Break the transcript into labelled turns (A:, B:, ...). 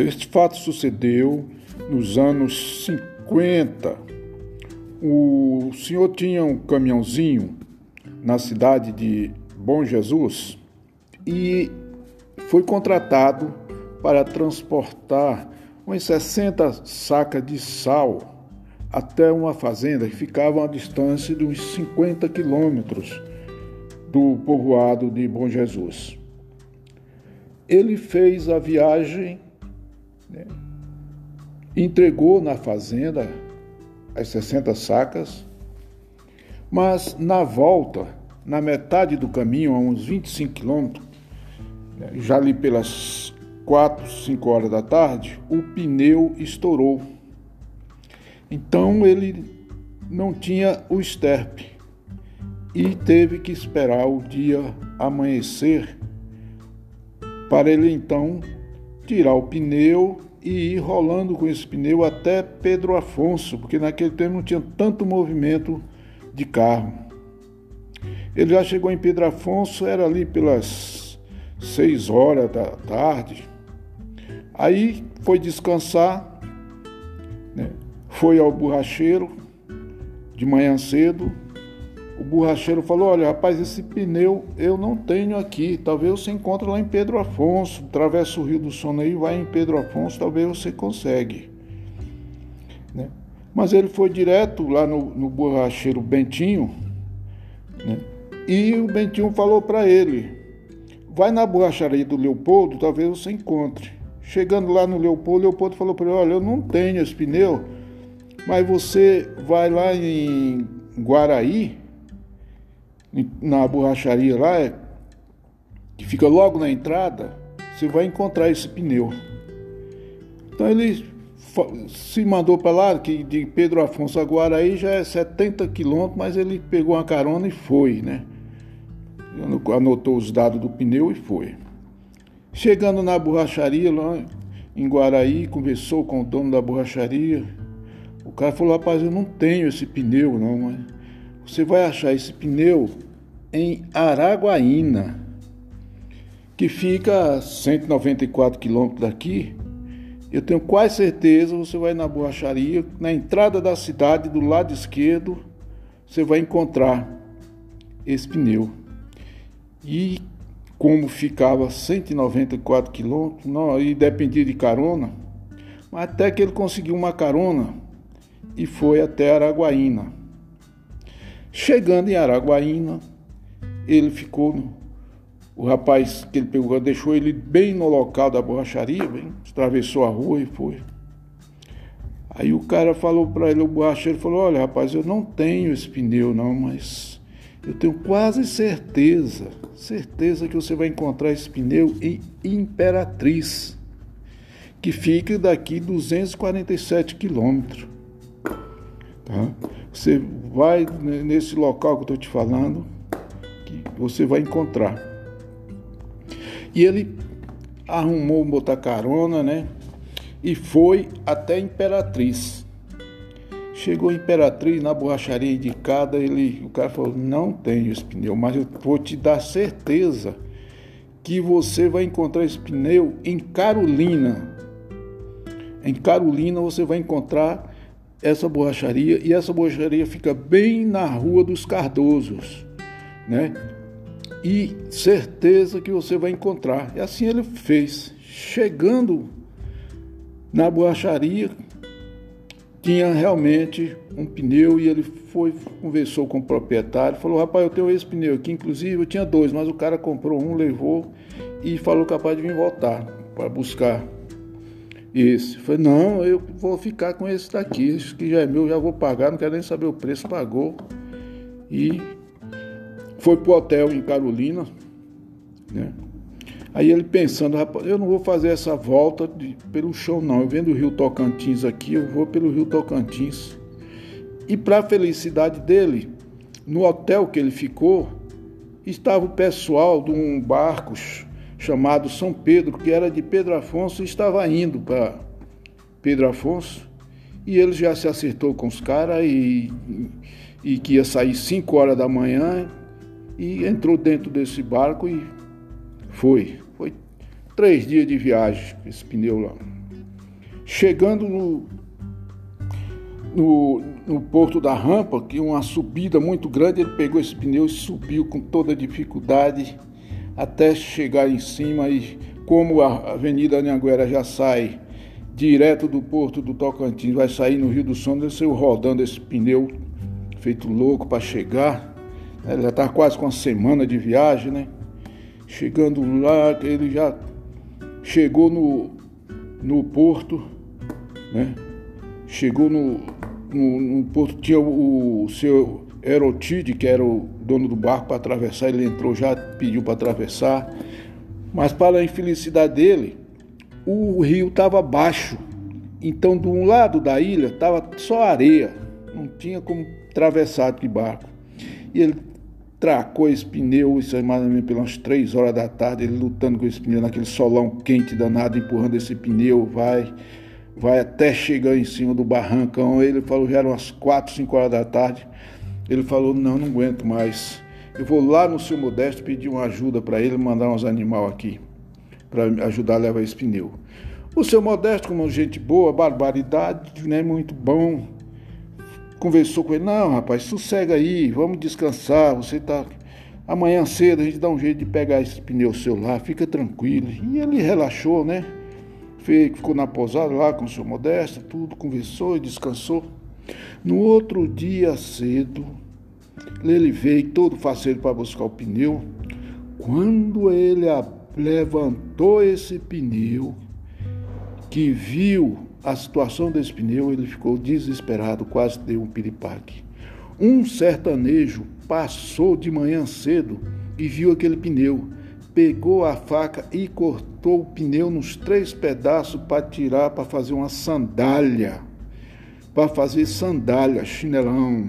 A: Este fato sucedeu nos anos 50. O senhor tinha um caminhãozinho na cidade de Bom Jesus e foi contratado para transportar umas 60 sacas de sal até uma fazenda que ficava a distância de uns 50 quilômetros do povoado de Bom Jesus. Ele fez a viagem, né, entregou na fazenda as 60 sacas, mas na volta, na metade do caminho, a uns 25 quilômetros, né, já ali pelas 4, 5 horas da tarde, o pneu estourou. Então ele não tinha o esterpe e teve que esperar o dia amanhecer para ele então tirar o pneu e ir rolando com esse pneu até Pedro Afonso, porque naquele tempo não tinha tanto movimento de carro. Ele já chegou em Pedro Afonso, era ali pelas seis horas da tarde. Aí foi descansar, né? foi ao borracheiro de manhã cedo, o borracheiro falou: Olha, rapaz, esse pneu eu não tenho aqui. Talvez você encontre lá em Pedro Afonso. Atravessa o Rio do Sono aí, vai em Pedro Afonso, talvez você consegue. Né? Mas ele foi direto lá no, no borracheiro Bentinho, né? e o Bentinho falou para ele: Vai na borracharia do Leopoldo, talvez você encontre. Chegando lá no Leopoldo, Leopoldo falou para ele: Olha, eu não tenho esse pneu, mas você vai lá em Guaraí na borracharia lá, é, que fica logo na entrada, você vai encontrar esse pneu. Então ele se mandou para lá, que de Pedro Afonso a Guaraí já é 70 quilômetros, mas ele pegou uma carona e foi, né? Anotou os dados do pneu e foi. Chegando na borracharia lá em Guaraí, conversou com o dono da borracharia. O cara falou, rapaz, eu não tenho esse pneu não, mas você vai achar esse pneu em Araguaína, que fica a 194 quilômetros daqui. Eu tenho quase certeza, você vai na borracharia, na entrada da cidade, do lado esquerdo, você vai encontrar esse pneu. E como ficava 194 quilômetros, e dependia de carona, até que ele conseguiu uma carona e foi até Araguaína. Chegando em Araguaína, ele ficou. O rapaz que ele pegou deixou ele bem no local da borracharia, bem, atravessou a rua e foi. Aí o cara falou para ele, o borracheiro falou: Olha, rapaz, eu não tenho esse pneu, não, mas eu tenho quase certeza, certeza que você vai encontrar esse pneu em Imperatriz, que fica daqui 247 quilômetros. Tá? Você vai nesse local que eu estou te falando, que você vai encontrar. E ele arrumou botar carona, né? E foi até Imperatriz. Chegou a Imperatriz na borracharia indicada, ele, o cara falou: "Não tenho esse pneu, mas eu vou te dar certeza que você vai encontrar esse pneu em Carolina. Em Carolina você vai encontrar essa borracharia e essa borracharia fica bem na Rua dos Cardosos, né? E certeza que você vai encontrar. E assim ele fez. Chegando na borracharia, tinha realmente um pneu e ele foi, conversou com o proprietário, falou, rapaz, eu tenho esse pneu aqui, inclusive eu tinha dois, mas o cara comprou um, levou e falou capaz de vir voltar para buscar Eu falei, não, eu vou ficar com esse daqui, esse que já é meu, já vou pagar, não quero nem saber o preço, pagou. E foi pro hotel em Carolina, né? Aí ele pensando, rapaz, eu não vou fazer essa volta de, pelo chão, não. Eu vendo o Rio Tocantins aqui, eu vou pelo Rio Tocantins. E para felicidade dele, no hotel que ele ficou, estava o pessoal de um barco chamado São Pedro, que era de Pedro Afonso, e estava indo para Pedro Afonso. E ele já se acertou com os caras e, e que ia sair 5 horas da manhã e entrou dentro desse barco e foi. Foi três dias de viagem esse pneu lá. Chegando no, no, no porto da rampa, que uma subida muito grande, ele pegou esse pneu e subiu com toda dificuldade até chegar em cima e como a Avenida Anhanguera já sai direto do porto do Tocantins, vai sair no Rio do Sono, saiu rodando esse pneu feito louco para chegar. Ele já está quase com uma semana de viagem, né? Chegando lá, ele já chegou no, no porto, né? Chegou no, no, no porto, tinha o, o seu Erotide, que era o dono do barco, para atravessar. Ele entrou já, pediu para atravessar. Mas para a infelicidade dele, o rio estava baixo. Então, de um lado da ilha estava só areia, não tinha como atravessar de barco. E ele tracou esse pneu, isso é mais ou menos pelas três horas da tarde, ele lutando com esse pneu, naquele solão quente danado, empurrando esse pneu, vai, vai até chegar em cima do barrancão. Ele falou, já eram umas quatro, cinco horas da tarde. Ele falou, não, não aguento mais. Eu vou lá no seu Modesto pedir uma ajuda para ele, mandar uns animais aqui, para ajudar a levar esse pneu. O seu Modesto, como gente boa, barbaridade, né, muito bom, conversou com ele, não, rapaz, sossega aí, vamos descansar, você tá. Amanhã cedo a gente dá um jeito de pegar esse pneu seu lá, fica tranquilo. E ele relaxou, né? Ficou na pousada lá com o seu Modesto, tudo, conversou e descansou. No outro dia cedo, ele veio todo faceiro para buscar o pneu. Quando ele levantou esse pneu, que viu a situação desse pneu, ele ficou desesperado, quase deu um piripaque. Um sertanejo passou de manhã cedo e viu aquele pneu, pegou a faca e cortou o pneu nos três pedaços para tirar, para fazer uma sandália para fazer sandália, chinelão.